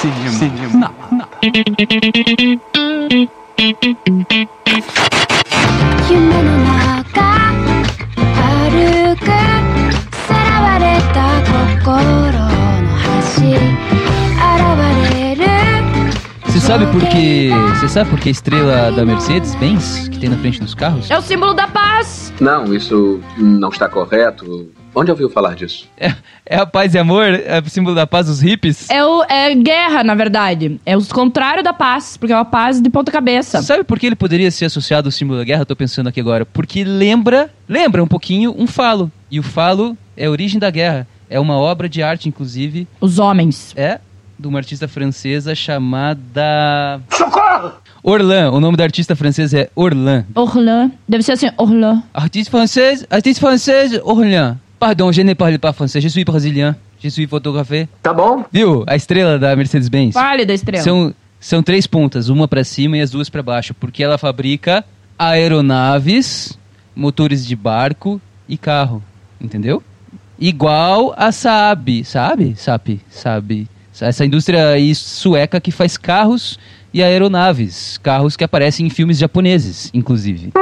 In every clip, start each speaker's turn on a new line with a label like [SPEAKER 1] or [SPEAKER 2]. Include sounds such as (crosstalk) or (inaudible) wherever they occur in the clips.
[SPEAKER 1] Cinema. Cinema. Não.
[SPEAKER 2] Você sabe por que. Você sabe por que estrela da Mercedes-Benz que tem na frente dos carros?
[SPEAKER 3] É o símbolo da paz!
[SPEAKER 4] Não, isso não está correto. Onde ouviu falar disso?
[SPEAKER 2] É, é a paz e amor? É o símbolo da paz dos hippies?
[SPEAKER 3] É, o, é guerra, na verdade. É o contrário da paz, porque é uma paz de ponta cabeça.
[SPEAKER 2] Sabe por que ele poderia ser associado ao símbolo da guerra? Tô pensando aqui agora. Porque lembra, lembra um pouquinho um falo. E o falo é a origem da guerra. É uma obra de arte, inclusive.
[SPEAKER 3] Os homens.
[SPEAKER 2] É de uma artista francesa chamada. Socorro! Orlan. O nome da artista francesa é Orlan.
[SPEAKER 3] Orlan. Deve ser assim, Orlan.
[SPEAKER 2] Artiste française, artiste française, Orlan. Pardon, je ne parle pas français, je suis brésilien. Je suis photographe.
[SPEAKER 4] Tá bom.
[SPEAKER 2] Viu? A estrela da Mercedes-Benz.
[SPEAKER 3] Fale da estrela.
[SPEAKER 2] São, são três pontas, uma pra cima e as duas pra baixo, porque ela fabrica aeronaves, motores de barco e carro, entendeu? Igual a Saab, sabe? Sabe, sabe. Essa indústria aí sueca que faz carros e aeronaves, carros que aparecem em filmes japoneses, inclusive.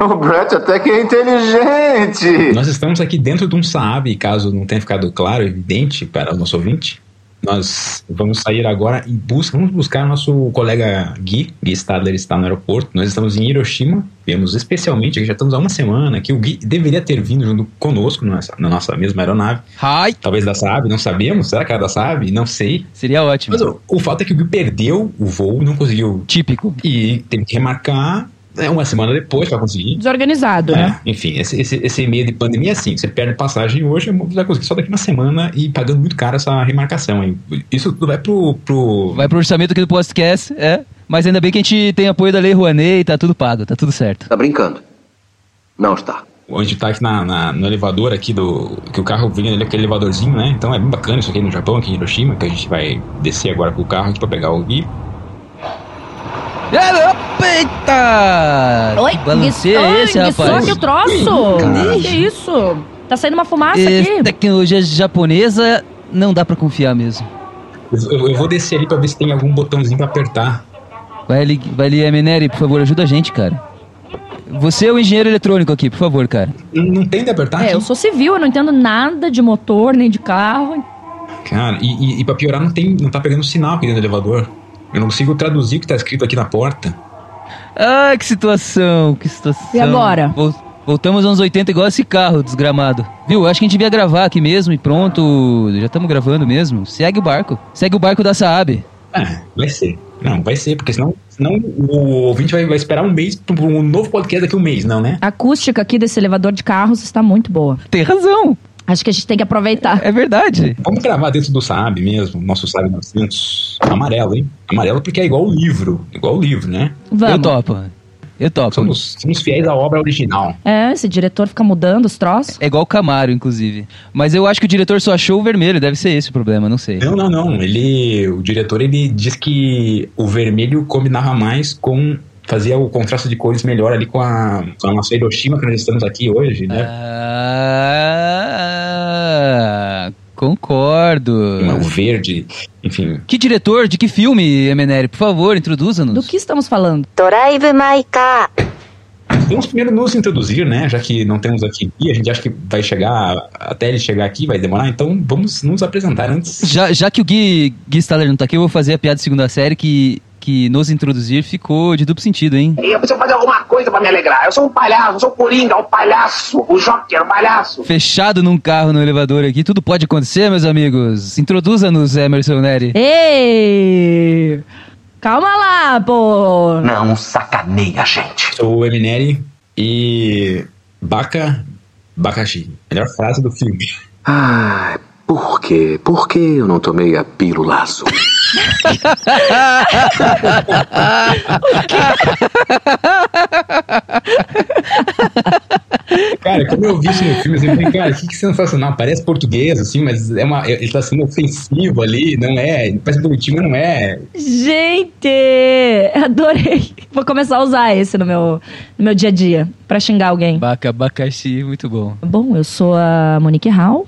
[SPEAKER 5] O Brett até que é inteligente.
[SPEAKER 6] Nós estamos aqui dentro de um Saab, caso não tenha ficado claro, evidente para o nosso ouvinte. Nós vamos sair agora em busca, vamos buscar nosso colega Gui. Gui Stadler está no aeroporto. Nós estamos em Hiroshima. Viemos especialmente, aqui já estamos há uma semana, que o Gui deveria ter vindo junto conosco nessa, na nossa mesma aeronave.
[SPEAKER 2] Hi.
[SPEAKER 6] Talvez da Saab, não sabemos. Será que era da Saab? Não sei.
[SPEAKER 2] Seria ótimo.
[SPEAKER 6] Mas o, o fato é que o Gui perdeu o voo, não conseguiu.
[SPEAKER 2] Típico.
[SPEAKER 6] E teve que remarcar uma semana depois para conseguir.
[SPEAKER 3] Desorganizado,
[SPEAKER 6] É,
[SPEAKER 3] né?
[SPEAKER 6] enfim, esse, esse, esse meio de pandemia é assim: você perde passagem hoje, você vai conseguir só daqui uma semana e pagando muito caro essa remarcação. hein? Isso tudo vai pro. pro...
[SPEAKER 2] Vai pro orçamento aqui do podcast, é. Mas ainda bem que a gente tem apoio da Lei Rouanet e tá tudo pago, tá tudo certo.
[SPEAKER 4] Tá brincando? Não está.
[SPEAKER 6] A gente tá aqui na, na- no elevador aqui do. Que o carro vem ali, aquele elevadorzinho, né? Então é bem bacana isso aqui no Japão, aqui em Hiroshima, que a gente vai descer agora com o carro aqui pra pegar o Gui.
[SPEAKER 2] Eita!
[SPEAKER 3] Oi,
[SPEAKER 2] Que balanceio é esse,
[SPEAKER 3] que
[SPEAKER 2] rapaz?
[SPEAKER 3] o troço.
[SPEAKER 6] Caralho.
[SPEAKER 3] Que isso? Tá saindo uma fumaça
[SPEAKER 2] É,
[SPEAKER 3] aqui.
[SPEAKER 2] tecnologia japonesa não dá pra confiar mesmo.
[SPEAKER 6] Eu, eu- vou descer ali pra ver se tem algum botãozinho pra apertar.
[SPEAKER 2] Vai ali, vai ali, Emeneri, por favor, ajuda a gente, cara. Você é o engenheiro eletrônico aqui, por favor, cara.
[SPEAKER 6] Não, não tem de apertar
[SPEAKER 3] É,
[SPEAKER 6] aqui?
[SPEAKER 3] eu sou civil, eu não entendo nada de motor, nem de carro.
[SPEAKER 6] Cara, e, e, e pra piorar, não, tem, não tá pegando sinal aqui dentro do elevador. Eu não consigo traduzir o que tá escrito aqui na porta.
[SPEAKER 2] Ah, que situação, que situação.
[SPEAKER 3] E agora?
[SPEAKER 2] Vol- Voltamos aos 80 igual esse carro desgramado. Viu? Acho que a gente devia gravar aqui mesmo e pronto. Já estamos gravando mesmo. Segue o barco. Segue o barco da Saab.
[SPEAKER 6] É, vai ser. Não, vai ser, porque senão, senão o ouvinte vai, vai esperar um mês pra um novo podcast daqui a um mês, não, né?
[SPEAKER 3] A acústica aqui desse elevador de carros está muito boa.
[SPEAKER 2] Tem razão.
[SPEAKER 3] Acho que a gente tem que aproveitar.
[SPEAKER 2] É verdade.
[SPEAKER 6] Vamos gravar dentro do Saab mesmo, nosso Saab 900. Amarelo, hein? Amarelo porque é igual o livro. Igual o livro, né?
[SPEAKER 3] Vamos.
[SPEAKER 2] Eu topo. Eu topo.
[SPEAKER 6] Somos, somos fiéis à obra original.
[SPEAKER 3] É, esse diretor fica mudando os troços.
[SPEAKER 2] É igual o Camaro, inclusive. Mas eu acho que o diretor só achou o vermelho. Deve ser esse o problema, não sei.
[SPEAKER 6] Não, não, não. Ele, o diretor, ele diz que o vermelho combinava mais com fazia o contraste de cores melhor ali com a, com a nossa Hiroshima que nós estamos aqui hoje, né?
[SPEAKER 2] Ah, concordo.
[SPEAKER 6] O verde, enfim.
[SPEAKER 2] Que diretor, de que filme, Emenere? Por favor, introduza-nos.
[SPEAKER 3] Do que estamos falando?
[SPEAKER 7] Toraive Maika.
[SPEAKER 6] Vamos primeiro nos introduzir, né? Já que não temos aqui a gente acha que vai chegar, até ele chegar aqui vai demorar, então vamos nos apresentar antes.
[SPEAKER 2] Já, já que o Gui, Gui Staller não tá aqui, eu vou fazer a piada de segunda série que que nos introduzir ficou de duplo sentido, hein?
[SPEAKER 8] Eu preciso fazer alguma coisa pra me alegrar. Eu sou um palhaço, eu sou o Coringa, o palhaço, o Joker, o palhaço.
[SPEAKER 2] Fechado num carro no elevador aqui, tudo pode acontecer, meus amigos. Introduza-nos, Emerson Neri.
[SPEAKER 3] Ei! Calma lá, pô!
[SPEAKER 8] Não sacaneia, gente.
[SPEAKER 6] Sou o Emineri e Baka Bakashi. Melhor frase do filme.
[SPEAKER 4] Ai, por quê? Por que eu não tomei a pílula azul? (laughs)
[SPEAKER 6] Cara, quando eu vi isso no filme, eu falei, cara, que, que sensacional. Parece português, assim, mas é uma, ele tá sendo ofensivo ali, não é? Parece bonitinho, mas não é.
[SPEAKER 3] Gente! Adorei! Vou começar a usar esse no meu, no meu dia a dia, pra xingar alguém.
[SPEAKER 2] Baca, abacaxi, muito bom.
[SPEAKER 3] Bom, eu sou a Monique Hall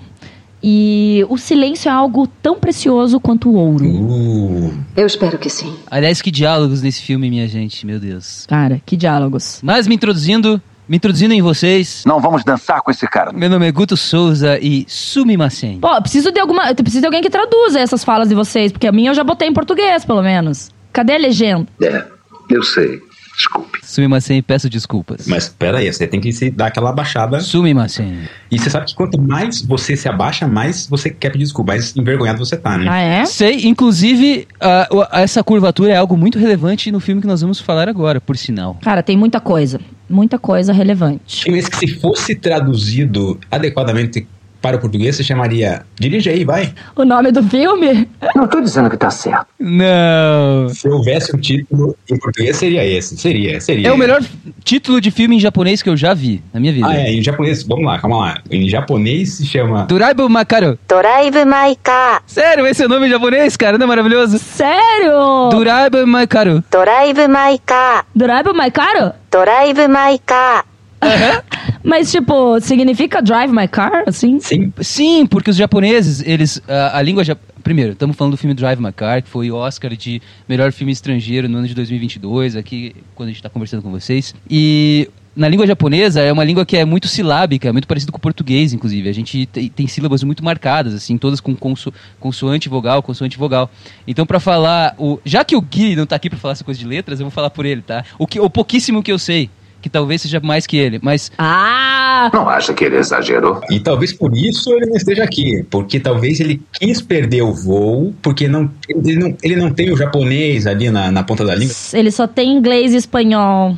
[SPEAKER 3] E o silêncio é algo tão precioso quanto o ouro.
[SPEAKER 6] Uh,
[SPEAKER 7] Eu espero que sim.
[SPEAKER 2] Aliás, que diálogos nesse filme, minha gente, meu Deus.
[SPEAKER 3] Cara, que diálogos.
[SPEAKER 2] Mas me introduzindo, me introduzindo em vocês.
[SPEAKER 5] Não vamos dançar com esse cara.
[SPEAKER 2] Meu nome é Guto Souza e Sumimasen.
[SPEAKER 3] Pô, preciso de alguma. Eu preciso de alguém que traduza essas falas de vocês, porque a minha eu já botei em português, pelo menos. Cadê a legenda?
[SPEAKER 4] É, eu sei. Desculpe.
[SPEAKER 2] Sumimasen, peço desculpas.
[SPEAKER 6] mas pera aí, você tem que se dar aquela abaixada.
[SPEAKER 2] Sumimasen.
[SPEAKER 6] E você sabe que quanto mais você se abaixa, mais você quer pedir desculpa, mais envergonhado você tá, né?
[SPEAKER 3] Ah, é?
[SPEAKER 2] Sei, inclusive, o- essa curvatura é algo muito relevante no filme que nós vamos falar agora, por sinal.
[SPEAKER 3] Cara, tem muita coisa. Muita coisa relevante.
[SPEAKER 6] Mas que se fosse traduzido adequadamente para o português se chamaria Dirige aí, vai.
[SPEAKER 3] O nome do filme?
[SPEAKER 4] Não tô dizendo que tá certo.
[SPEAKER 2] Não.
[SPEAKER 6] Se houvesse um título em português, seria esse. Seria, seria.
[SPEAKER 2] É o melhor título de filme em japonês que eu já vi na minha vida.
[SPEAKER 6] Ah, é, em japonês. Vamos lá, calma lá. Em japonês se chama.
[SPEAKER 7] Doraibu Makaru. Doraibu Maika.
[SPEAKER 2] Sério, esse é o nome em japonês, cara? Não é maravilhoso?
[SPEAKER 3] Sério?
[SPEAKER 7] Doraibu Maikaru. Doraibu Maika. Doraibu Maikaru? Doraibu Maika. (laughs)
[SPEAKER 3] Mas, tipo, significa drive my car, assim?
[SPEAKER 6] Sim,
[SPEAKER 2] sim porque os japoneses, eles. A, a língua. Primeiro, estamos falando do filme Drive My Car, que foi o Oscar de melhor filme estrangeiro no ano de 2022, aqui, quando a gente está conversando com vocês. E na língua japonesa é uma língua que é muito silábica, é muito parecido com o português, inclusive. A gente tem, tem sílabas muito marcadas, assim, todas com conso, consoante vogal, consoante vogal. Então, para falar o, já que o Gui não tá aqui para falar essa coisa de letras, eu vou falar por ele, tá? O que o pouquíssimo que eu sei que talvez seja mais que ele, mas
[SPEAKER 3] Ah!
[SPEAKER 5] Não acha que ele exagerou?
[SPEAKER 6] E talvez por isso ele não esteja aqui. Porque talvez ele quis perder o voo, porque não, ele, não, ele não tem o japonês ali na, na ponta da língua.
[SPEAKER 3] Ele só tem inglês e espanhol.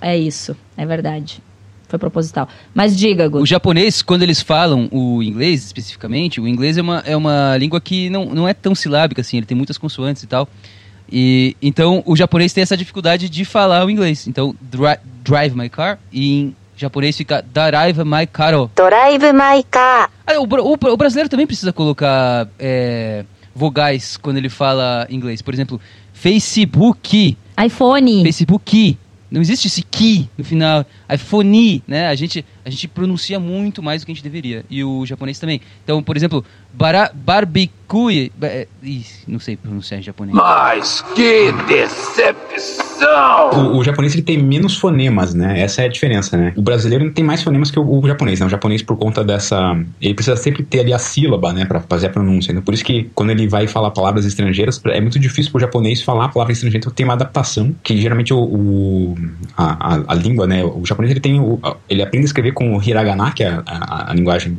[SPEAKER 3] É isso, é verdade. Foi proposital. Mas diga,
[SPEAKER 2] O
[SPEAKER 3] Guto.
[SPEAKER 2] japonês, quando eles falam o inglês especificamente, o inglês é uma, é uma língua que não, não é tão silábica assim, ele tem muitas consoantes e tal. E então o japonês tem essa dificuldade de falar o inglês. Então, dri- Drive My Car e em japonês fica Drive My Caro.
[SPEAKER 7] Drive My Car.
[SPEAKER 2] Ah, o, o, o, brasileiro também precisa colocar é, vogais quando ele fala inglês. Por exemplo, Facebook.
[SPEAKER 3] iPhone.
[SPEAKER 2] Facebook. Não existe esse que no final. iPhone, né? A gente, a gente pronuncia muito mais do que a gente deveria. E o japonês também. Então, por exemplo, bara, barbecue. ba- é, ih, não sei pronunciar em japonês.
[SPEAKER 5] Mas que decepção!
[SPEAKER 6] O, o japonês ele tem menos fonemas, né? Essa é a diferença, né? O brasileiro não tem mais fonemas que o, o japonês, né? O japonês, por conta dessa. Ele precisa sempre ter ali a sílaba, né? Pra fazer a pronúncia. Então, por isso que quando ele vai falar palavras estrangeiras, é muito difícil pro japonês falar a palavra estrangeira. Então, tem uma adaptação, que geralmente o. o- a, a, a língua, né? O japonês ele tem. Ele aprende a escrever com o hiragana, que é a, a, a linguagem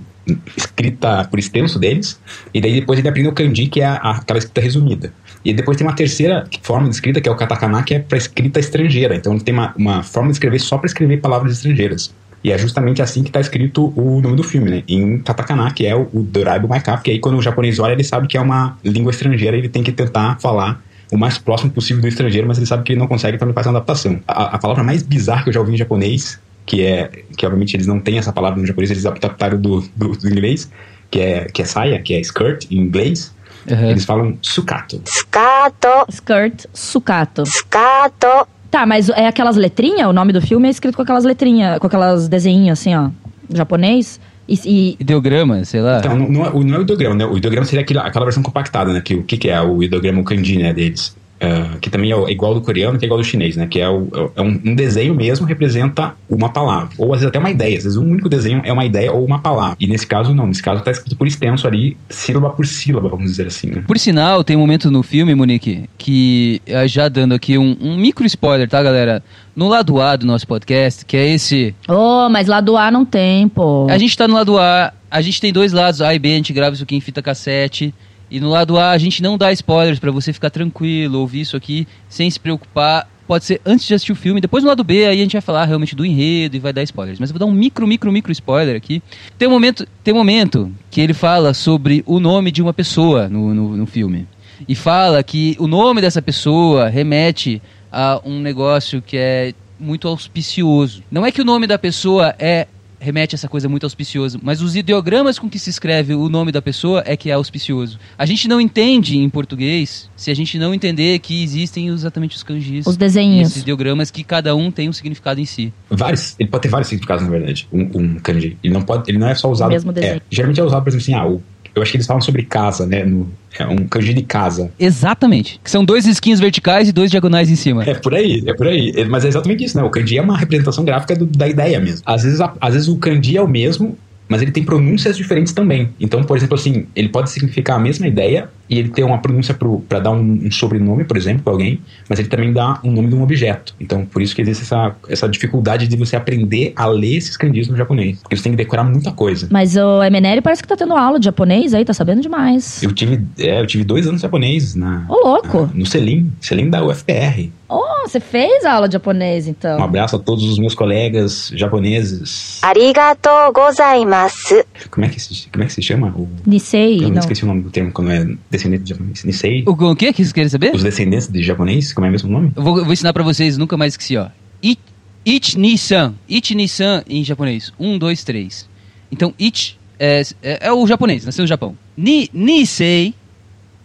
[SPEAKER 6] escrita por extenso deles, e daí depois ele aprende o kanji, que é a- aquela escrita resumida. E depois tem uma terceira forma de escrita, que é o katakana, que é para escrita estrangeira. Então ele tem uma, uma forma de escrever só para escrever palavras estrangeiras. E é justamente assim que está escrito o nome do filme, né? Em katakana, que é o, o Doraibu Maika, porque aí quando o japonês olha, ele sabe que é uma língua estrangeira ele tem que tentar falar o mais próximo possível do estrangeiro, mas ele sabe que ele não consegue, então ele faz uma adaptação. A, a palavra mais bizarra que eu já ouvi em japonês, que é que obviamente eles não têm essa palavra né? no japonês, eles adaptaram do, do, do inglês, que é, que é saia, que é skirt em inglês.
[SPEAKER 2] Uhum.
[SPEAKER 6] Eles falam
[SPEAKER 7] sucato. Sucato.
[SPEAKER 3] Skirt, sucato.
[SPEAKER 7] Sucato.
[SPEAKER 3] Tá, mas é aquelas letrinhas? O nome do filme é escrito com aquelas letrinhas, com aquelas desenhinhos assim, ó, japonês. E, e...
[SPEAKER 2] Ideograma, sei lá.
[SPEAKER 6] Então, não, não, é, não é o ideograma, né? O ideograma seria aquela, aquela versão compactada, né? Que o que, que é o ideograma, kanji, né, deles. Ah, que também é é igual ao do coreano, que é igual ao do chinês, né? Que é, o, é um, um desenho mesmo, representa uma palavra. Ou às vezes até uma ideia. Às vezes um único desenho é uma ideia ou uma palavra. E nesse caso, não. Nesse caso tá escrito por extenso ali, sílaba por sílaba, vamos dizer assim, né?
[SPEAKER 2] Por sinal, tem um momento no filme, Monique, que eh, já dando aqui um, um micro spoiler, tá, galera? No lado A do nosso podcast, que é esse.
[SPEAKER 3] Oh, mas lá do A não tem, pô.
[SPEAKER 2] A gente tá no lado A, a gente tem dois lados, A e B, a gente grava isso aqui em fita cassete. E no lado A a gente não dá spoilers pra você ficar tranquilo, ouvir isso aqui sem se preocupar. Pode ser antes de assistir o filme, depois no lado B aí a gente vai falar realmente do enredo e vai dar spoilers. Mas eu vou dar um micro, micro, micro spoiler aqui. Tem um momento, tem um momento que ele fala sobre o nome de uma pessoa no, no, no filme. E fala que o nome dessa pessoa remete a um negócio que é muito auspicioso. Não é que o nome da pessoa é remete a essa coisa muito auspicioso, mas os ideogramas com que se escreve o nome da pessoa é que é auspicioso. A gente não entende em português se a gente não entender que existem exatamente os kanjis.
[SPEAKER 3] Os desenhinhos.
[SPEAKER 2] Esses ideogramas que cada um tem um significado em si.
[SPEAKER 6] Vários, ele pode ter vários significados, na verdade, um, um kanji. Ele não, pode, ele não é só usado.
[SPEAKER 3] mesmo desenho.
[SPEAKER 6] É, geralmente é usado, por exemplo, assim, ah, o, Eu acho que eles falam sobre casa, né? No, é um kanji de casa.
[SPEAKER 2] Exatamente. Que são dois esquinhos verticais e dois diagonais em cima.
[SPEAKER 6] É por aí, é por aí. É, Mas é exatamente isso, né? O kanji é uma representação gráfica do- da ideia mesmo. Às vezes, a- às vezes o kanji é o mesmo, mas ele tem pronúncias diferentes também. Então, por exemplo, assim, ele pode significar a mesma ideia e ele tem uma pronúncia para dar um, um, sobrenome, por exemplo, para alguém, mas ele também dá um nome de um objeto. Então, por isso que existe essa, essa dificuldade de você aprender a ler esses kanjis no japonês, porque você tem que decorar muita coisa.
[SPEAKER 3] Mas o Emeneri parece que tá tendo aula de japonês aí, tá sabendo demais.
[SPEAKER 6] Eu tive, é, eu tive dois anos de japonês na.
[SPEAKER 3] Ô, louco!
[SPEAKER 6] Na, no Selim, Selim da UFPR.
[SPEAKER 3] Oh, você fez aula de japonês, então.
[SPEAKER 6] Um abraço a todos os meus colegas japoneses.
[SPEAKER 7] Arigato gozaimasu.
[SPEAKER 6] Como é que se, como é que se chama? O,
[SPEAKER 3] Nisei,
[SPEAKER 6] eu
[SPEAKER 3] não,
[SPEAKER 6] esqueci o nome do termo quando é descendente de japonês. Nisei?
[SPEAKER 2] O, o que que vocês querem saber?
[SPEAKER 6] Os descendentes de japonês, como é mesmo o nome?
[SPEAKER 2] Eu vou, eu vou ensinar pra vocês, nunca mais esqueci, ó. Ich, ich ni-san. Ich ni-san em japonês. Um, dois, três. Então, ich é, é, é o japonês, nasceu no Japão. Ni, nisei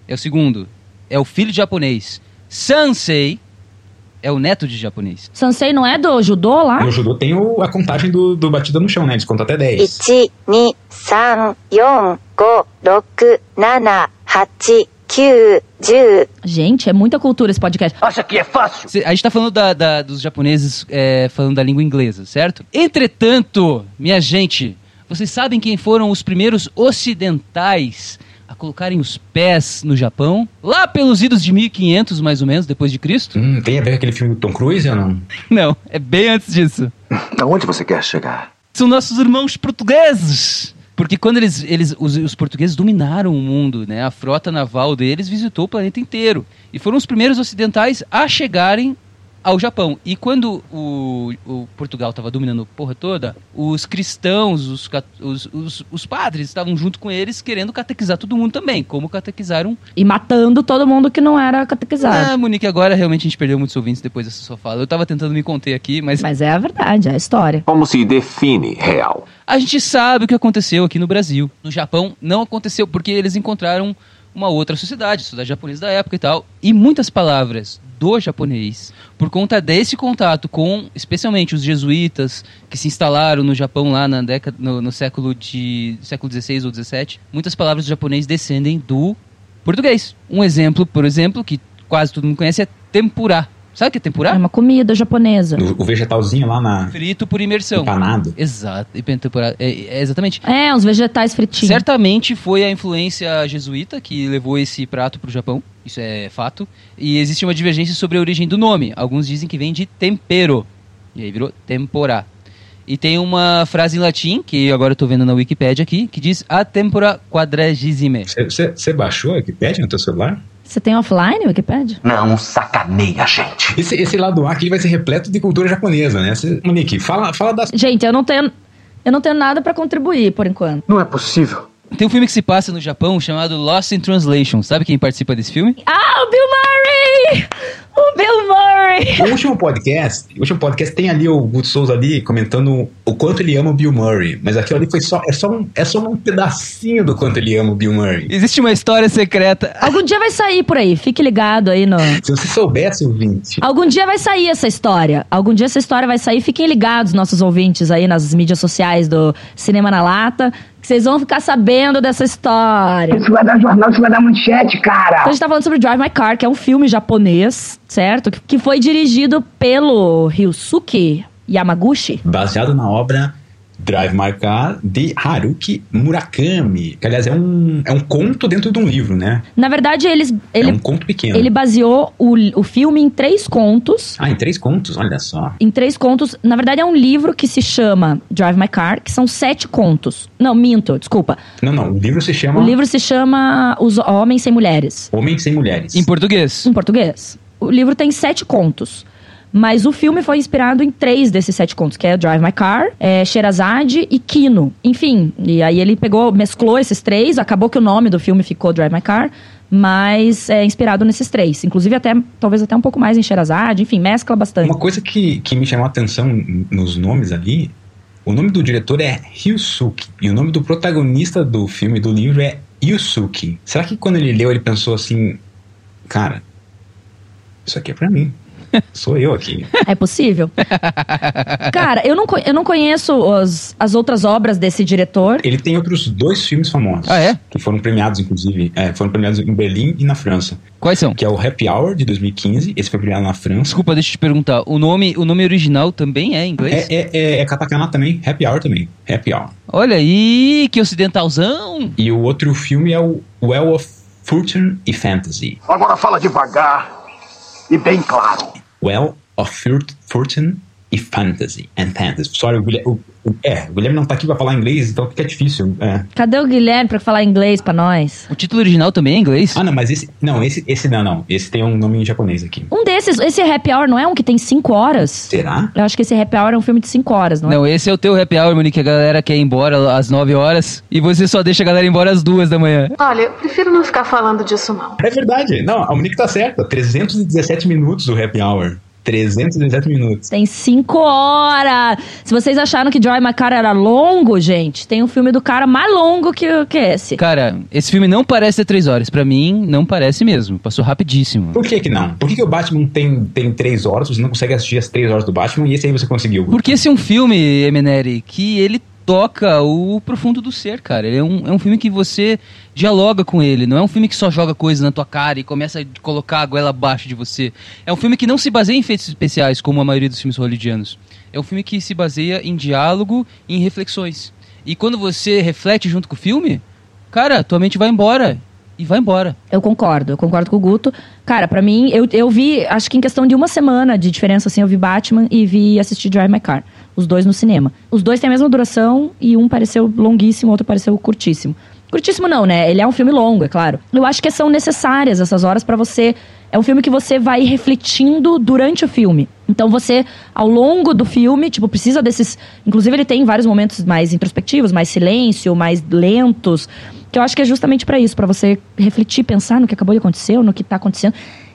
[SPEAKER 2] é o segundo. É o filho de japonês. Sansei é o neto de japonês.
[SPEAKER 3] Sansei não é do judô lá?
[SPEAKER 6] No judô tem o- a contagem do, do batida no chão, né? Eles contam até 10.
[SPEAKER 7] 1、2、3、4、5、6、7、
[SPEAKER 3] 8、9、10。Gente, é muita cultura esse podcast.
[SPEAKER 8] Acha que é fácil?
[SPEAKER 2] Cê- A gente tá falando da- da- dos japoneses é, falando da língua inglesa, certo? Entretanto, minha gente, vocês sabem quem foram os primeiros ocidentais a colocarem os pés no Japão? Lá pelos idos de 1500, mais ou menos, depois de Cristo?
[SPEAKER 6] Hum, tem a ver com aquele filme do Tom Cruise ou não?
[SPEAKER 2] Não, é bem antes disso.
[SPEAKER 5] Aonde você quer chegar?
[SPEAKER 2] São nossos irmãos portugueses. Porque quando eles, eles os, os portugueses dominaram o mundo, né? A frota naval deles visitou o planeta inteiro. E foram os primeiros ocidentais a chegarem ao Japão. E quando o, o Portugal estava dominando a porra toda, os cristãos, os, os, os, os padres estavam junto com eles querendo catequizar todo mundo também, como catequizaram
[SPEAKER 3] E matando todo mundo que não era catequizado.
[SPEAKER 2] ah, Monique, agora realmente a gente perdeu muitos ouvintes depois dessa sua fala. Eu tava tentando me conter aqui, mas
[SPEAKER 3] Mas é a verdade, é a história.
[SPEAKER 5] Como se define real?
[SPEAKER 2] a gente sabe o que aconteceu aqui no Brasil. No Japão não aconteceu porque eles encontraram uma outra sociedade, sociedade japonesa da época e tal. E muitas palavras do japonês, por conta desse contato com, especialmente os jesuítas que se instalaram no Japão lá na década, no, no século de século 16 ou 17, muitas palavras do japonês descendem do português. Um exemplo, por exemplo, que quase todo mundo conhece é tempurá. Sabe o que é tempurá?
[SPEAKER 3] É uma comida japonesa.
[SPEAKER 6] O, o vegetalzinho lá na.
[SPEAKER 2] Frito por imersão.
[SPEAKER 6] Empanado.
[SPEAKER 2] Exato. E tempurá- é, é exatamente.
[SPEAKER 3] É, uns vegetais fritinhos.
[SPEAKER 2] Certamente foi a influência jesuíta que levou esse prato para o Japão, isso é fato. E existe uma divergência sobre a origem do nome. Alguns dizem que vem de tempero, e aí virou tempora. E tem uma frase em latim, que agora eu estou vendo na Wikipédia aqui, que diz a tempora quadragesime.
[SPEAKER 6] Você baixou a Wikipedia no teu celular?
[SPEAKER 3] Você tem offline, Wikipedia?
[SPEAKER 8] Não sacaneia, gente.
[SPEAKER 6] Esse, esse lado A aqui vai ser repleto de cultura japonesa, né? Cê, Monique, fala, fala das.
[SPEAKER 3] Gente, eu não tenho, eu não tenho nada pra contribuir por enquanto.
[SPEAKER 5] Não é possível.
[SPEAKER 2] Tem um filme que se passa no Japão chamado Lost in Translation. Sabe quem participa desse filme?
[SPEAKER 3] Ah, o Bill Murray! O Bill Murray!
[SPEAKER 6] O último podcast, o último podcast tem ali o Guto Souza ali comentando o quanto ele ama o Bill Murray. Mas aquilo ali foi só, é só um, é só um pedacinho do quanto ele ama o Bill Murray.
[SPEAKER 2] Existe uma história secreta.
[SPEAKER 3] Algum dia vai sair por aí, fique ligado aí no.
[SPEAKER 6] Se você soubesse, ouvinte,
[SPEAKER 3] Algum dia vai sair essa história. Algum dia essa história vai sair. Fiquem ligados, nossos ouvintes aí nas mídias sociais do Cinema na Lata, vocês vão ficar sabendo dessa história.
[SPEAKER 8] Isso vai dar jornal, isso vai dar manchete,
[SPEAKER 3] Então
[SPEAKER 8] cara.
[SPEAKER 3] a gente tá falando sobre Drive My Car, que é um filme japonês, certo? Que- Que foi dirigido pelo Ryusuke Yamaguchi.
[SPEAKER 6] baseado na obra Drive My Car de Haruki Murakami. Que, aliás, é um, é um conto dentro de um livro, né?
[SPEAKER 3] Na verdade, eles,
[SPEAKER 6] é
[SPEAKER 3] ele,
[SPEAKER 6] um conto pequeno.
[SPEAKER 3] ele baseou o, o filme em três contos.
[SPEAKER 6] Ah, em três contos? Olha só.
[SPEAKER 3] Em três contos. Na verdade, é um livro que se chama Drive My Car, que são sete contos. Não, minto, desculpa.
[SPEAKER 6] Não, não. O livro se chama
[SPEAKER 3] O livro se chama Os Homens Sem Mulheres,
[SPEAKER 6] Homens Sem Mulheres.
[SPEAKER 2] Em português.
[SPEAKER 3] em português. O livro tem sete contos. Mas o filme foi inspirado em três desses sete contos, que é Drive My Car, é, Sherazade e Kino. Enfim, e aí ele pegou, mesclou esses três, acabou que o nome do filme ficou Drive My Car, mas é inspirado nesses três. Inclusive até, talvez até um pouco mais em Sherazade, enfim, mescla bastante.
[SPEAKER 6] Uma coisa que, que me chamou a atenção nos nomes ali, o nome do diretor é Ryusuke e o nome do protagonista do filme do livro é Yusuke. Será que quando ele leu ele pensou assim, cara, isso aqui é pra mim? Sou eu aqui.
[SPEAKER 3] É possível? (laughs) Cara, eu não, eu não conheço os- as outras obras desse diretor.
[SPEAKER 6] Ele tem outros dois filmes famosos.
[SPEAKER 2] Ah, é?
[SPEAKER 6] Que foram premiados, inclusive. é, foram premiados em Berlim e na França.
[SPEAKER 2] Quais são?
[SPEAKER 6] Que é o Happy Hour, de 2015. Esse foi premiado na França.
[SPEAKER 2] Desculpa, deixa eu te perguntar. O nome, o nome original também é em inglês?
[SPEAKER 6] É, é, é, é katakana também. Happy Hour também. Happy Hour.
[SPEAKER 2] Olha aí, que ocidentalzão.
[SPEAKER 6] E o outro filme é o Well of Fortune e Fantasy.
[SPEAKER 8] Agora fala devagar e bem claro.
[SPEAKER 6] Well of Fort- Fortune e Fantasy. And Fantasy. Sorry, o Guilherme, o, o- é, o Guilherme não tá aqui pra falar inglês, então fica difícil. é.
[SPEAKER 3] Cadê o Guilherme pra falar inglês pra nós?
[SPEAKER 2] O título original também é em inglês?
[SPEAKER 6] Ah, não, mas esse. Não, esse, esse não, não. Esse tem um nome em japonês aqui.
[SPEAKER 3] Um desses, esse Happy Hour não é um que tem cinco horas?
[SPEAKER 6] Será?
[SPEAKER 3] Eu acho que esse Happy Hour é um filme de cinco horas, não é?
[SPEAKER 2] Não, esse é o teu happy hour, Monique, que a galera quer ir embora às 9 horas e você só deixa a galera ir embora às 2 da manhã.
[SPEAKER 9] Olha, eu prefiro não ficar falando disso, não.
[SPEAKER 6] É verdade. Não, a Monique tá certa. 317 minutos o Happy Hour. 317 minutos.
[SPEAKER 3] Tem cinco horas! Se vocês acharam que Joy McCarr era longo, gente, tem um filme do cara mais longo que, que esse.
[SPEAKER 2] Cara, esse filme não parece ter 3 horas. Pra mim, não parece mesmo. Passou rapidíssimo.
[SPEAKER 6] Por que que não? Por que, que o Batman tem, tem 3 horas, você não consegue assistir as 3 horas do Batman e esse aí você conseguiu?
[SPEAKER 2] Porque esse é um filme, Emeneri, que ele toca o profundo do ser, cara. Ele é um, é um filme que você dialoga com ele. Não é um filme que só joga coisas na tua cara e começa a colocar a goela abaixo de você. É um filme que não se baseia em efeitos especiais, como a maioria dos filmes hollywoodianos. É um filme que se baseia em diálogo e em reflexões. E quando você reflete junto com o filme, cara, tua mente vai embora. E vai embora.
[SPEAKER 3] Eu concordo, eu concordo com o Guto. Cara, pra mim, eu, eu vi, acho que em questão de uma semana de diferença, assim, eu vi Batman e vi assistir Drive My Car. Os dois no cinema. Os dois têm a mesma duração e um pareceu longuíssimo, o outro pareceu curtíssimo. Curtíssimo não, né? Ele é um filme longo, é claro. Eu acho que são necessárias essas horas pra você. É um filme que você vai refletindo durante o filme. Então você, ao longo do filme, tipo, precisa desses. Inclusive, ele tem vários momentos mais introspectivos, mais silêncio, mais lentos. Que eu acho que é justamente pra isso, pra você refletir, pensar no que acabou de acontecer, no que tá acontecendo.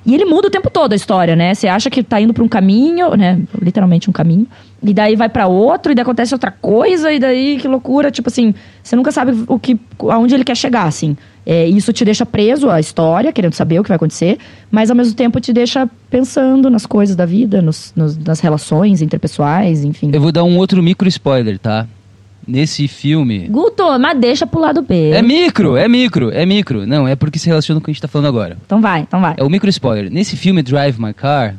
[SPEAKER 3] E ele muda o tempo todo a história, né? Você acha que tá indo pra um caminho, né? Literalmente um caminho. E daí vai pra outro, e daí acontece outra coisa, e daí que loucura. Tipo assim, você nunca sabe o que, aonde ele quer chegar, assim. É, isso te deixa preso à história, querendo saber o que vai acontecer, mas ao mesmo tempo te deixa pensando nas coisas da vida, nos, nos- nas relações interpessoais, enfim.
[SPEAKER 2] Eu vou dar um outro micro spoiler, tá? Nesse filme.
[SPEAKER 3] Guto, mas deixa pro lado B.
[SPEAKER 2] É micro, é micro, é micro. Não, é porque se relaciona com o que a gente tá falando agora.
[SPEAKER 3] Então vai, então vai.
[SPEAKER 2] É o micro spoiler. Nesse filme Drive My Car,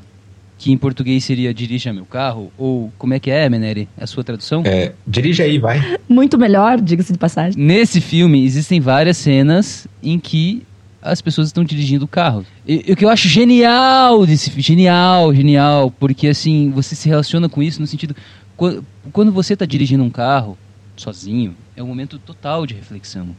[SPEAKER 2] que em português seria Dirija Meu Carro, ou como é que é, Meneri? A sua tradução?
[SPEAKER 6] É, dirige aí, vai. (laughs)
[SPEAKER 3] Muito melhor, diga-se de passagem.
[SPEAKER 2] Nesse filme existem várias cenas em que as pessoas estão dirigindo o carro. E, o que eu acho genial desse filme, genial, genial, porque assim, você se relaciona com isso no sentido quando, quando você está dirigindo um carro sozinho, é um momento total de reflexão.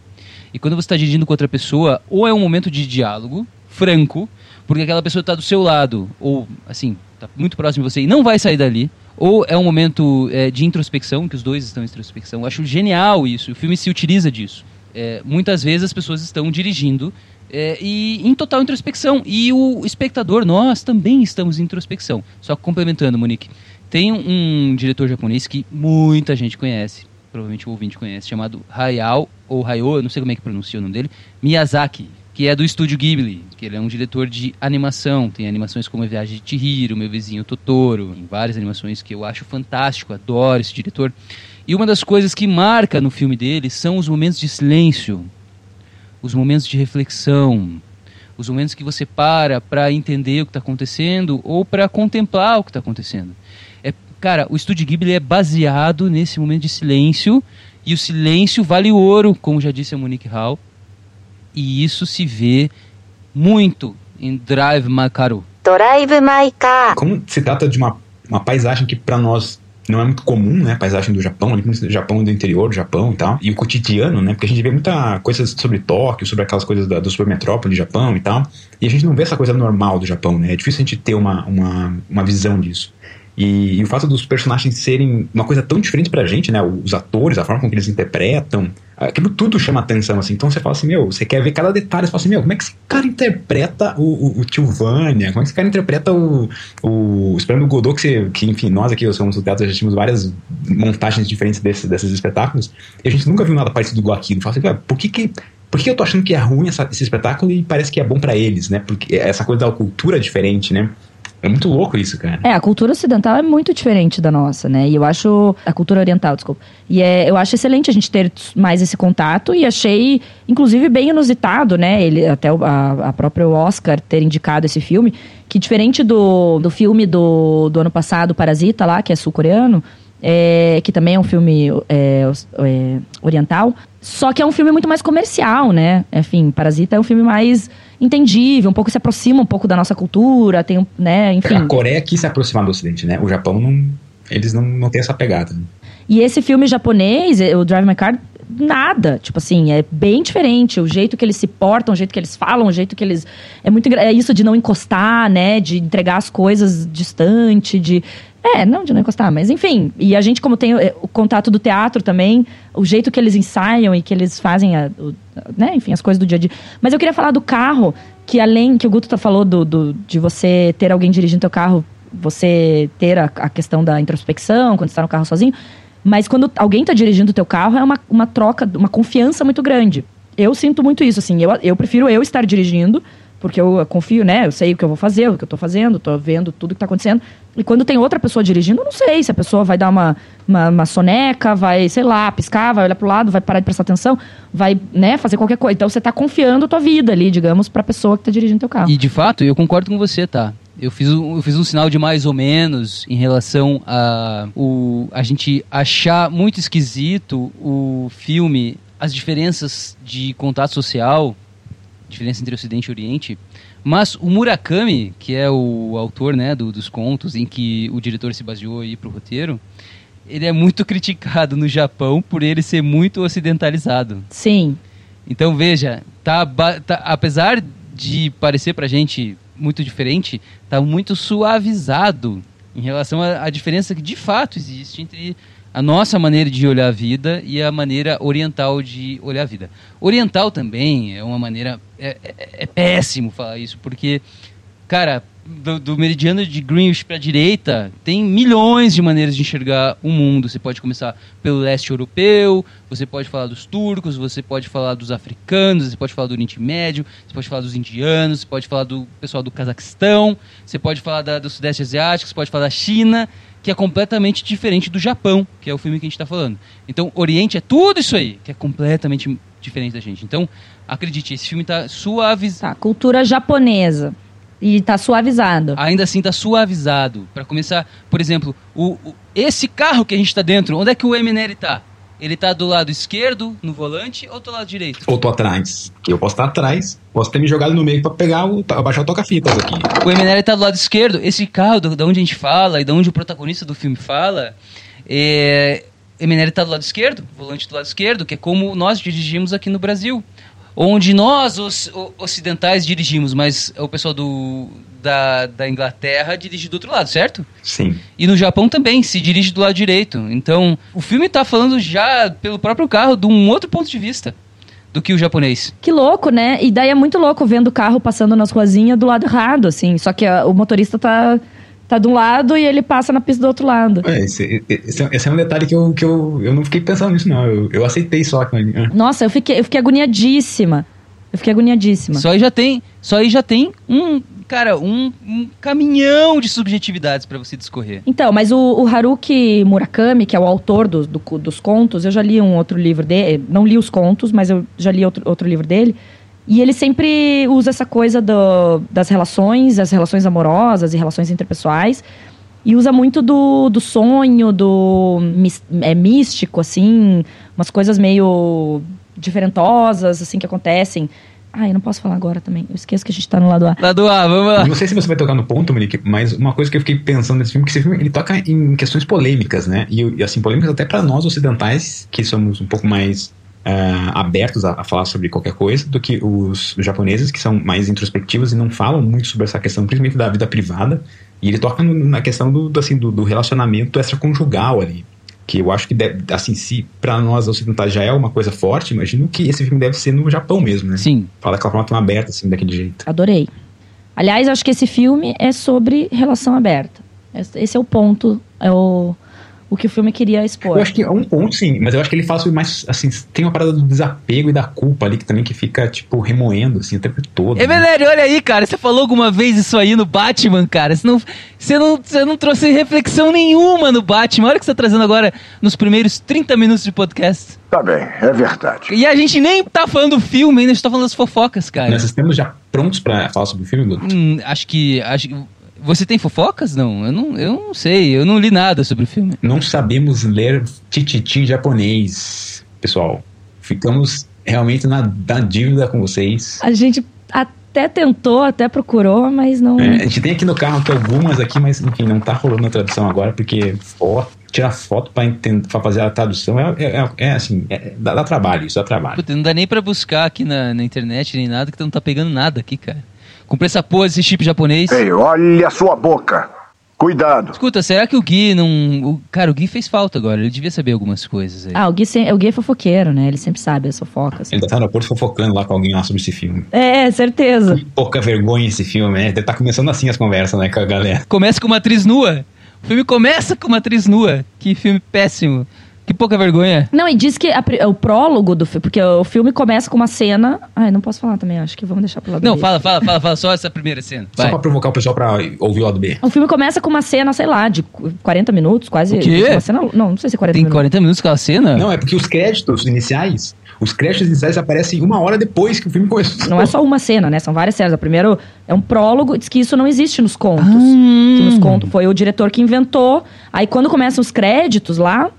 [SPEAKER 2] E quando você está dirigindo com outra pessoa, ou é um momento de diálogo franco, porque aquela pessoa está do seu lado, ou assim, está muito próximo de você e não vai sair dali, ou é um momento é, de introspecção, que os dois estão em introspecção. Eu acho genial isso, o filme se utiliza disso. É, muitas vezes as pessoas estão dirigindo é, e em total introspecção. E o espectador, nós também estamos em introspecção. Só complementando, Monique, tem um diretor japonês que muita gente conhece, provavelmente o ouvinte conhece, chamado Hayao, ou Hayao, eu não sei como é que pronuncia o nome dele, Miyazaki, que é do estúdio Ghibli, que ele é um diretor de animação. Tem animações como A Viagem de Chihiro, Meu Vizinho Totoro, tem várias animações que eu acho fantástico, adoro esse diretor. E uma das coisas que marca no filme dele são os momentos de silêncio, os momentos de reflexão, os momentos que você para para entender o que está acontecendo ou para contemplar o que está acontecendo. Cara, o Estúdio Ghibli é baseado nesse momento de silêncio. E o silêncio vale ouro, como já disse a Monique Hall. E isso se vê muito em Drive Makaru.
[SPEAKER 7] Drive Maika.
[SPEAKER 6] Como se trata de uma, uma paisagem que para nós não é muito comum, né? A paisagem do Japão, ali do Japão do interior do Japão e tal. E o cotidiano, né? Porque a gente vê muita coisa sobre Tóquio, sobre aquelas coisas da, do supermetrópole do Japão e tal. E a gente não vê essa coisa normal do Japão, né? É difícil a gente ter uma, uma, uma visão disso. E, e o fato dos personagens serem uma coisa tão diferente pra gente, né? Os atores, a forma como eles interpretam, aquilo tudo chama atenção, assim. Então você fala assim, meu, você quer ver cada detalhe, você fala assim, meu, como é que esse cara interpreta o, o, o tio Vânia? Como é que esse cara interpreta o, o Esperando Godot, que, você, que, enfim, nós aqui, somos do teatro, já tínhamos várias montagens diferentes desse, desses espetáculos, e a gente nunca viu nada parecido com aquilo. Fala assim, "Cara, por que que... Por que eu tô achando que é ruim essa- esse espetáculo e parece que é bom pra eles, né? Porque essa coisa da cultura é diferente, né? É muito louco isso, cara.
[SPEAKER 3] É, a cultura ocidental é muito diferente da nossa, né? E eu acho. A cultura oriental, desculpa. E é, eu acho excelente a gente ter mais esse contato e achei, inclusive, bem inusitado, né? Ele, até o- a, a própria Oscar ter indicado esse filme, que diferente do, do filme do, do ano passado, Parasita, lá, que é sul-coreano, é, que também é um filme é, é, oriental, só que é um filme muito mais comercial, né? Enfim, Parasita é um filme mais entendível, um pouco se aproxima um pouco da nossa cultura, tem, né, enfim.
[SPEAKER 6] A Coreia quis se aproximar do Ocidente, né? O Japão não. Eles não, não têm essa pegada. né?
[SPEAKER 3] E esse filme japonês, o Drive My Car, nada. Tipo assim, é bem diferente. O jeito que eles se portam, o jeito que eles falam, o jeito que eles. É muito É isso de não encostar, né? De entregar as coisas distante, de. É, não de não encostar, mas enfim. E a gente, como tem é, o contato do teatro também, o jeito que eles ensaiam e que eles fazem, a, o- né? Enfim, as coisas do dia a dia. Mas eu queria falar do carro, que além que o Guto tá falou do, do- de você ter alguém dirigindo teu carro, você ter a, a questão da introspecção, quando você tá no carro sozinho. Mas quando alguém tá dirigindo o teu carro, é uma, uma troca, uma confiança muito grande. Eu sinto muito isso, assim. Eu, eu prefiro eu estar dirigindo, porque eu confio, né? Eu sei o que eu vou fazer, o que eu tô fazendo, tô vendo tudo que tá acontecendo. E quando tem outra pessoa dirigindo, eu não sei se a pessoa vai dar uma, uma, uma soneca, vai, sei lá, piscar, vai olhar pro lado, vai parar de prestar atenção, vai, né, fazer qualquer coisa. Então você tá confiando a tua vida ali, digamos, pra pessoa que tá dirigindo teu carro.
[SPEAKER 2] E de fato, eu concordo com você, tá? Eu fiz, um, eu fiz um sinal de mais ou menos em relação a o, a gente achar muito esquisito o filme, as diferenças de contato social, diferença entre Ocidente e Oriente. Mas o Murakami, que é o autor né, do- dos contos em que o diretor se baseou aí pro roteiro, ele é muito (laughs) criticado no Japão por ele ser muito ocidentalizado.
[SPEAKER 3] Sim.
[SPEAKER 2] Então veja, tá, tá- apesar de parecer pra gente muito diferente, tá muito suavizado em relação à diferença que de fato existe entre a nossa maneira de olhar a vida e a maneira oriental de olhar a vida. Oriental também é uma maneira é, é- é péssimo falar isso porque cara do, do meridiano de Greenwich para direita tem milhões de maneiras de enxergar o mundo. Você pode começar pelo leste europeu, você pode falar dos turcos, você pode falar dos africanos, você pode falar do Oriente Médio, você pode falar dos indianos, você pode falar do pessoal do Cazaquistão, você pode falar da- do Sudeste Asiático, você pode falar da China, que é completamente diferente do Japão, que é o filme que a gente está falando. Então, Oriente é tudo isso aí, que é completamente diferente da gente. Então, acredite, esse filme está suavizado.
[SPEAKER 3] Tá, cultura japonesa. E tá suavizado.
[SPEAKER 2] Ainda assim tá suavizado. Pra começar, por exemplo, o, o- esse carro que a gente tá dentro, onde é que o Emineri tá? Ele tá do lado esquerdo, no volante, ou do lado direito?
[SPEAKER 6] Ou tô atrás. Eu posso estar atrás. Posso ter me jogado no meio pra pegar o. abaixar o toca-fitas aqui.
[SPEAKER 2] O Emineri tá do lado esquerdo. Esse carro, do, da onde a gente fala e da onde o protagonista do filme fala, é, Emineri tá do lado esquerdo, volante do lado esquerdo, que é como nós dirigimos aqui no Brasil. Onde nós, os ocidentais, dirigimos, mas o pessoal do, da, da Inglaterra dirige do outro lado, certo?
[SPEAKER 6] Sim.
[SPEAKER 2] E no Japão também, se dirige do lado direito. Então, o filme tá falando já, pelo próprio carro, de um outro ponto de vista do que o japonês.
[SPEAKER 3] Que louco, né? E daí é muito louco vendo o carro passando nas ruazinhas do lado errado, assim. Só que ah, o motorista tá, tá de um lado e ele passa na pista do outro lado.
[SPEAKER 6] É, esse, esse, é- esse é um detalhe que eu, que eu, eu não fiquei pensando nisso, não. Eu, eu aceitei só. ah,
[SPEAKER 3] Nossa, eu fiquei, eu fiquei agoniadíssima. Eu fiquei agoniadíssima.
[SPEAKER 2] Só aí já tem, só aí já tem um, cara, um, um caminhão de subjetividades pra você discorrer.
[SPEAKER 3] Então, mas o, o Haruki Murakami, que é o autor do- do- dos contos, eu já li um outro livro dele. Não li os contos, mas eu já li outro, outro livro dele. E ele sempre usa essa coisa do- das relações, as relações amorosas e relações interpessoais. E usa muito do, do sonho, do mis- é, místico, assim, umas coisas meio diferentosas, assim, que acontecem. Ah, eu não posso falar agora também. Eu esqueço que a gente tá no lado A.
[SPEAKER 2] Lado A, vamos lá.
[SPEAKER 6] Não sei se você vai tocar no ponto, Monique, mas uma coisa que eu fiquei pensando nesse filme, que esse filme ele toca em questões polêmicas, né? E, e, assim, polêmicas até pra nós ocidentais, que somos um pouco mais ah, abertos a, a falar sobre qualquer coisa, do que os, japoneses, que são mais introspectivos e não falam muito sobre essa questão, principalmente da vida privada. E ele toca no- na questão do, do, assim, do, do relacionamento extraconjugal ali. Que eu acho que, deve, assim, se pra nós ocidentais já é uma coisa forte, imagino que esse filme deve ser no Japão mesmo, né?
[SPEAKER 2] Sim.
[SPEAKER 6] Fala daquela forma tão aberta, assim, daquele jeito.
[SPEAKER 3] Adorei. Aliás, acho que esse filme é sobre relação aberta. Esse é o ponto, é o, o que o filme queria expor.
[SPEAKER 6] Eu acho que é um ponto, sim, mas eu acho que ele fala sobre mais, assim, tem uma parada do desapego e da culpa ali que também que fica, tipo, remoendo, assim, o tempo todo.
[SPEAKER 2] É verdade, olha aí, cara. Você falou alguma vez isso aí no Batman, cara. Você não, você não, você não trouxe reflexão nenhuma no Batman. Olha o que você tá trazendo agora nos primeiros 30 minutos de podcast.
[SPEAKER 5] Tá bem, é verdade.
[SPEAKER 2] E a gente nem tá falando do filme ainda, a gente tá falando das fofocas, cara.
[SPEAKER 6] Nós estamos já prontos pra falar sobre o filme, Guto?
[SPEAKER 2] Hum, acho que. Acho, que- você tem fofocas? Não, eu não, eu não sei. Eu não li nada sobre o filme.
[SPEAKER 6] Não sabemos ler tititi em japonês, pessoal. Ficamos realmente na, na dívida com vocês.
[SPEAKER 3] A gente até tentou, até procurou, mas não.
[SPEAKER 6] É, a gente tem aqui no carro aqui algumas aqui, mas enfim, não tá rolando a tradução agora, porque foto, tirar foto pra, entender, pra fazer a tradução é, é, é- é assim, é- dá, dá trabalho, isso dá trabalho.
[SPEAKER 2] Puta, não dá nem pra buscar aqui na, na internet nem nada, que não tá pegando nada aqui, cara. Comprei essa porra desse chip japonês.
[SPEAKER 5] Ei, olha a sua boca. Cuidado.
[SPEAKER 2] Escuta, será que o Gui não. o- cara, o Gui fez falta agora. Ele devia saber algumas coisas aí.
[SPEAKER 3] Ah, o Gui, sem- o Gui é fofoqueiro, né? Ele sempre sabe as fofocas.
[SPEAKER 6] Ele tá no aeroporto fofocando lá com alguém lá sobre esse filme.
[SPEAKER 3] É, certeza.
[SPEAKER 6] Pouca vergonha esse filme, né? Tá começando assim as conversas, né, com a galera.
[SPEAKER 2] Começa com uma atriz nua. O filme começa com uma atriz nua. Que filme péssimo. Que pouca vergonha.
[SPEAKER 3] Não, e diz que a o prólogo do filme, porque o filme começa com uma cena. Ai, não posso falar também, acho que vamos deixar pro lado
[SPEAKER 2] Não,
[SPEAKER 3] B.
[SPEAKER 2] fala, fala, fala, fala só essa primeira cena.
[SPEAKER 6] Só
[SPEAKER 2] Vai.
[SPEAKER 6] pra provocar o pessoal pra ouvir o lado B.
[SPEAKER 3] O filme começa com uma cena, sei lá, de 40 minutos, quase.
[SPEAKER 2] O quê?
[SPEAKER 3] Uma cena, não, não sei se é 40
[SPEAKER 2] Tem
[SPEAKER 3] minutos.
[SPEAKER 2] 40 minutos aquela cena?
[SPEAKER 6] Não, é porque os créditos iniciais, os créditos iniciais aparecem uma hora depois que o filme começou.
[SPEAKER 3] Não é só uma cena, né? São várias cenas. O primeiro é um prólogo, diz que isso não existe nos contos.
[SPEAKER 2] Ah.
[SPEAKER 3] Que nos contos foi o diretor que inventou. Aí quando começam os créditos lá,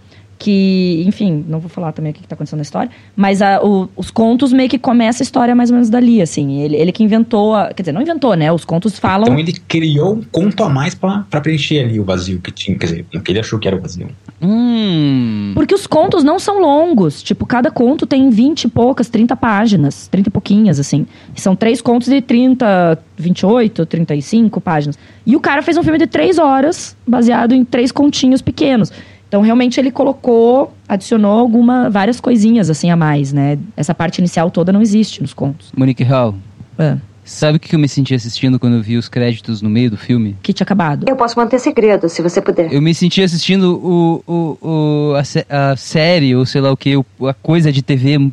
[SPEAKER 3] que, enfim, não vou falar também o que está acontecendo na história, mas a- o- os contos meio que começa a história mais ou menos dali, assim. Ele, ele que inventou, a- quer dizer, não inventou, né? Os contos falam.
[SPEAKER 6] Então ele criou um conto a mais pra, pra preencher ali o vazio que tinha, quer dizer, o que ele achou que era o vazio.
[SPEAKER 2] Hum.
[SPEAKER 3] Porque os contos não são longos. Tipo, cada conto tem 20 e poucas, 30 páginas. 30 e pouquinhas, assim. São três contos de 30, 28, 35 páginas. E o cara fez um filme de três horas, baseado em três continhos pequenos. Então, realmente, ele colocou, adicionou alguma, várias coisinhas, assim, a mais, né? Essa parte inicial toda não existe nos contos.
[SPEAKER 2] Monique Hall,
[SPEAKER 3] É.
[SPEAKER 2] sabe o que eu me senti assistindo quando eu vi os créditos no meio do filme?
[SPEAKER 3] Que tinha acabado.
[SPEAKER 9] Eu posso manter segredo, se você puder.
[SPEAKER 2] Eu me senti assistindo o, o, o, a, a série, ou sei lá o que, a coisa de TV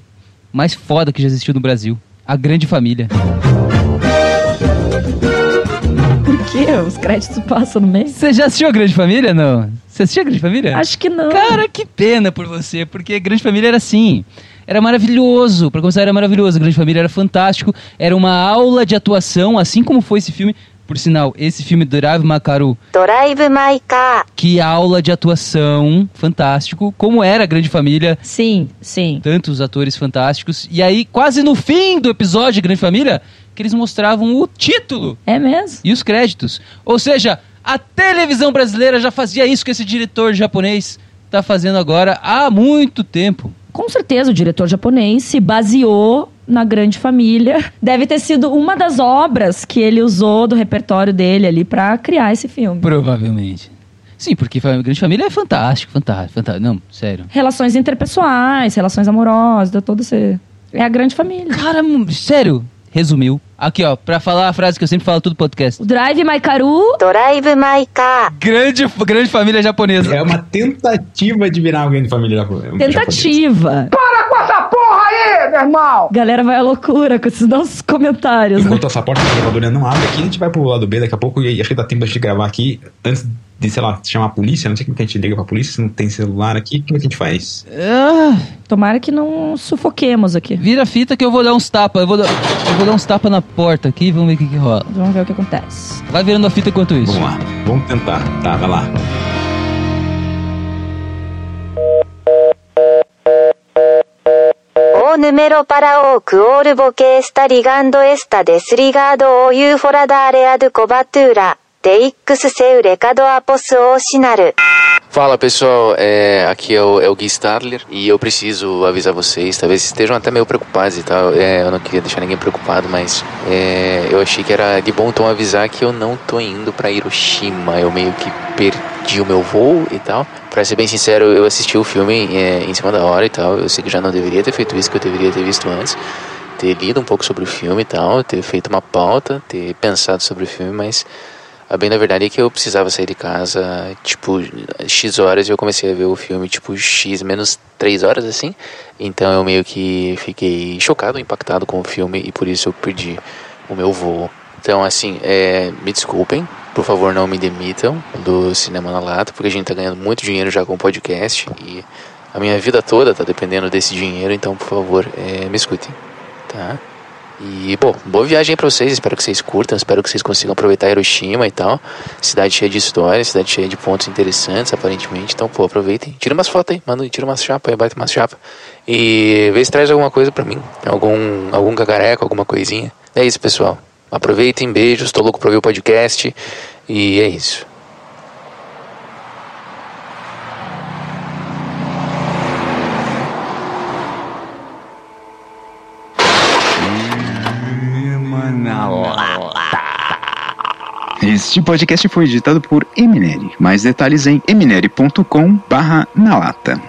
[SPEAKER 2] mais foda que já existiu no Brasil. A Grande Família
[SPEAKER 3] os créditos passam no meio.
[SPEAKER 2] Você já assistiu a Grande Família, não? Você assistia a Grande Família?
[SPEAKER 3] Acho que não.
[SPEAKER 2] Cara, que pena por você, porque Grande Família era assim era maravilhoso. Para começar, era maravilhoso. A Grande Família era fantástico. Era uma aula de atuação, assim como foi esse filme. Por sinal, esse filme
[SPEAKER 7] Doraive Makaru. Doraive Maika.
[SPEAKER 2] Que aula de atuação, fantástico. Como era a Grande Família.
[SPEAKER 3] Sim, sim.
[SPEAKER 2] Tantos atores fantásticos. E aí, quase no fim do episódio de Grande Família, que eles mostravam o título
[SPEAKER 3] É mesmo?
[SPEAKER 2] e os créditos. Ou seja, a televisão brasileira já fazia isso que esse diretor japonês está fazendo agora há muito tempo.
[SPEAKER 3] Com certeza o diretor japonês se baseou na Grande Família. Deve ter sido uma das obras que ele usou do repertório dele ali pra criar esse filme.
[SPEAKER 2] Provavelmente. Sim, porque a Grande Família é fantástico, fantástico, fantástico. Não, sério.
[SPEAKER 3] Relações interpessoais, relações amorosas, deu todo esse... É a Grande Família.
[SPEAKER 2] Cara, sério. Resumiu. Aqui, ó, pra falar a frase que eu sempre falo todo podcast.
[SPEAKER 3] Drive
[SPEAKER 7] My Karu. Drive My
[SPEAKER 2] Grande, grande família japonesa.
[SPEAKER 6] É uma tentativa de virar alguém de família japonesa.
[SPEAKER 3] Tentativa.
[SPEAKER 8] Para com essa porra aí, meu irmão!
[SPEAKER 3] Galera vai à loucura com esses nossos comentários.
[SPEAKER 6] Enquanto né? essa porta da gravadora não abre aqui, a gente vai pro lado B daqui a pouco e acho que dá tempo de gravar aqui antes de, sei lá, chamar a polícia, não sei como que a gente liga pra polícia, se não tem celular aqui, como é que a gente faz?
[SPEAKER 2] Ah,
[SPEAKER 3] tomara que não sufoquemos aqui.
[SPEAKER 2] Vira a fita que eu vou dar uns tapas, eu vou dar, eu vou dar uns tapas na porta aqui, vamos ver o que, que rola.
[SPEAKER 3] Vamos ver o que acontece.
[SPEAKER 2] Vai virando a fita enquanto isso.
[SPEAKER 6] Vamos lá, vamos tentar, tá, vai lá.
[SPEAKER 7] número para o cuol está ligando esta desligado o ufora da área do.
[SPEAKER 10] Fala pessoal, é, aqui é o, é o, Gui Stadler e eu preciso avisar vocês, talvez estejam até meio preocupados e tal, é, eu não queria deixar ninguém preocupado, mas é, eu achei que era de bom tom avisar que eu não tô indo para Hiroshima, eu meio que perdi o meu voo e tal. Pra ser bem sincero, eu assisti o filme é, em cima da hora e tal, eu sei que já não deveria ter feito isso, que eu deveria ter visto antes. Ter lido um pouco sobre o filme e tal, ter feito uma pauta, ter pensado sobre o filme, mas a bem da verdade é que eu precisava sair de casa, tipo, X horas e eu comecei a ver o filme, tipo, X menos 3 horas, assim. Então eu meio que fiquei chocado, impactado com o filme e por isso eu perdi o meu voo. Então, assim, é, me desculpem, por favor não me demitam do Cinema na Lata, porque a gente tá ganhando muito dinheiro já com o podcast e a minha vida toda tá dependendo desse dinheiro, então, por favor, é, me escutem, tá? E, bom, boa viagem para vocês. Espero que vocês curtam. Espero que vocês consigam aproveitar Hiroshima e tal. Cidade cheia de histórias, cidade cheia de pontos interessantes, aparentemente. Então, pô, aproveitem. Tira umas fotos aí, manda, tira umas chapas aí, bate umas chapas. E vê se traz alguma coisa para mim. Algum, algum cagareco, alguma coisinha. É isso, pessoal. Aproveitem, beijos. Tô louco pra ver o podcast. E é isso.
[SPEAKER 1] Este podcast foi editado por Eminere. Mais detalhes em eminere.com barra na lata.